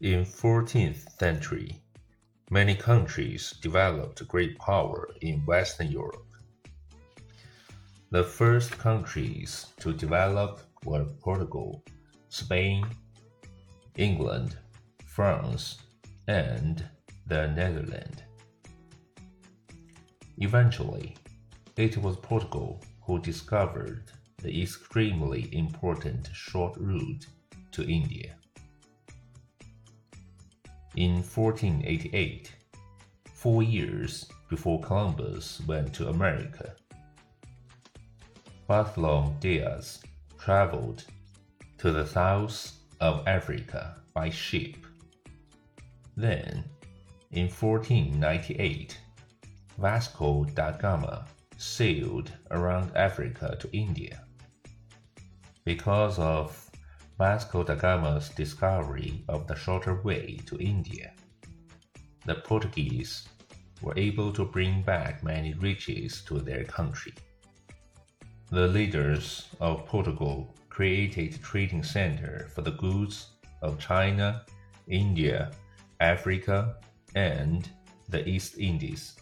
In 14th century, many countries developed great power in Western Europe. The first countries to develop were Portugal, Spain, England, France, and the Netherlands. Eventually, it was Portugal who discovered the extremely important short route to India. In 1488, four years before Columbus went to America, Bartholomew Diaz traveled to the south of Africa by ship. Then, in 1498, Vasco da Gama sailed around Africa to India. Because of Vasco da Gama's discovery of the shorter way to India, the Portuguese were able to bring back many riches to their country. The leaders of Portugal created trading center for the goods of China, India, Africa, and the East Indies.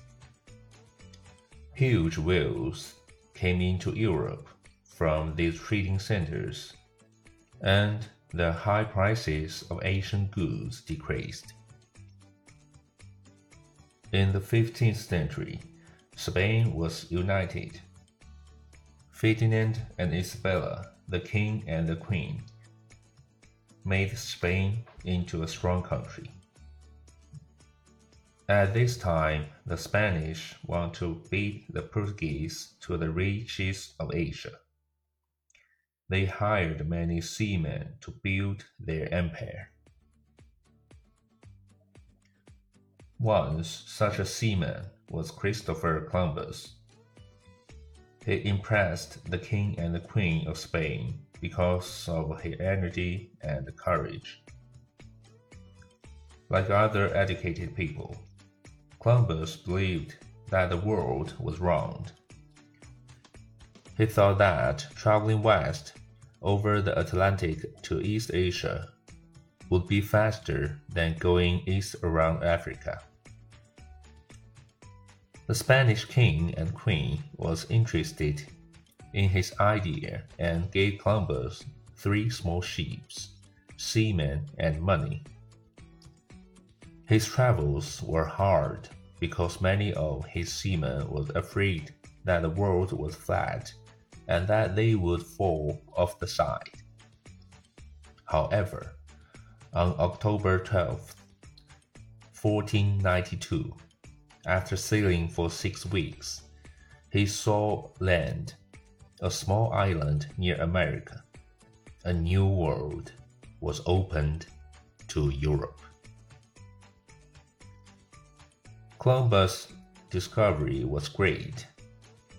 Huge wealth came into Europe from these trading centers, and the high prices of Asian goods decreased. In the 15th century, Spain was united. Ferdinand and Isabella, the king and the queen, made Spain into a strong country. At this time, the Spanish want to beat the Portuguese to the reaches of Asia. They hired many seamen to build their empire. Once such a seaman was Christopher Columbus. He impressed the king and the queen of Spain because of his energy and courage. Like other educated people, Columbus believed that the world was round. He thought that traveling west over the Atlantic to East Asia would be faster than going east around Africa. The Spanish king and queen was interested in his idea and gave Columbus three small ships, seamen, and money. His travels were hard because many of his seamen were afraid that the world was flat and that they would fall off the side. However, on October 12, 1492, after sailing for six weeks, he saw land, a small island near America. A new world was opened to Europe. Columbus' discovery was great,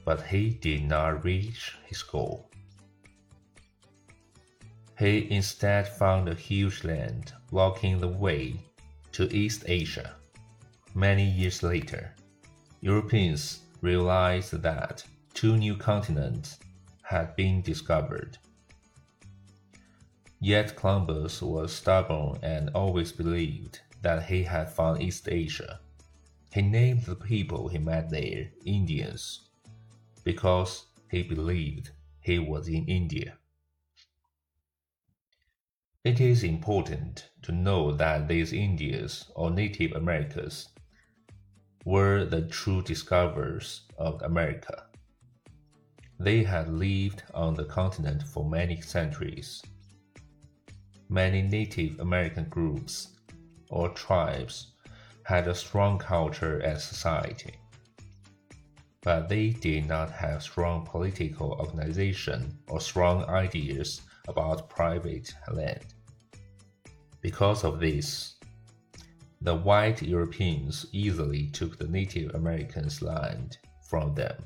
but he did not reach his goal. He instead found a huge land blocking the way to East Asia. Many years later, Europeans realized that two new continents had been discovered. Yet Columbus was stubborn and always believed that he had found East Asia. He named the people he met there Indians because he believed he was in India. It is important to know that these Indians or Native Americans were the true discoverers of America. They had lived on the continent for many centuries. Many Native American groups or tribes had a strong culture and society, but they did not have strong political organization or strong ideas about private land. Because of this, the white Europeans easily took the Native Americans' land from them.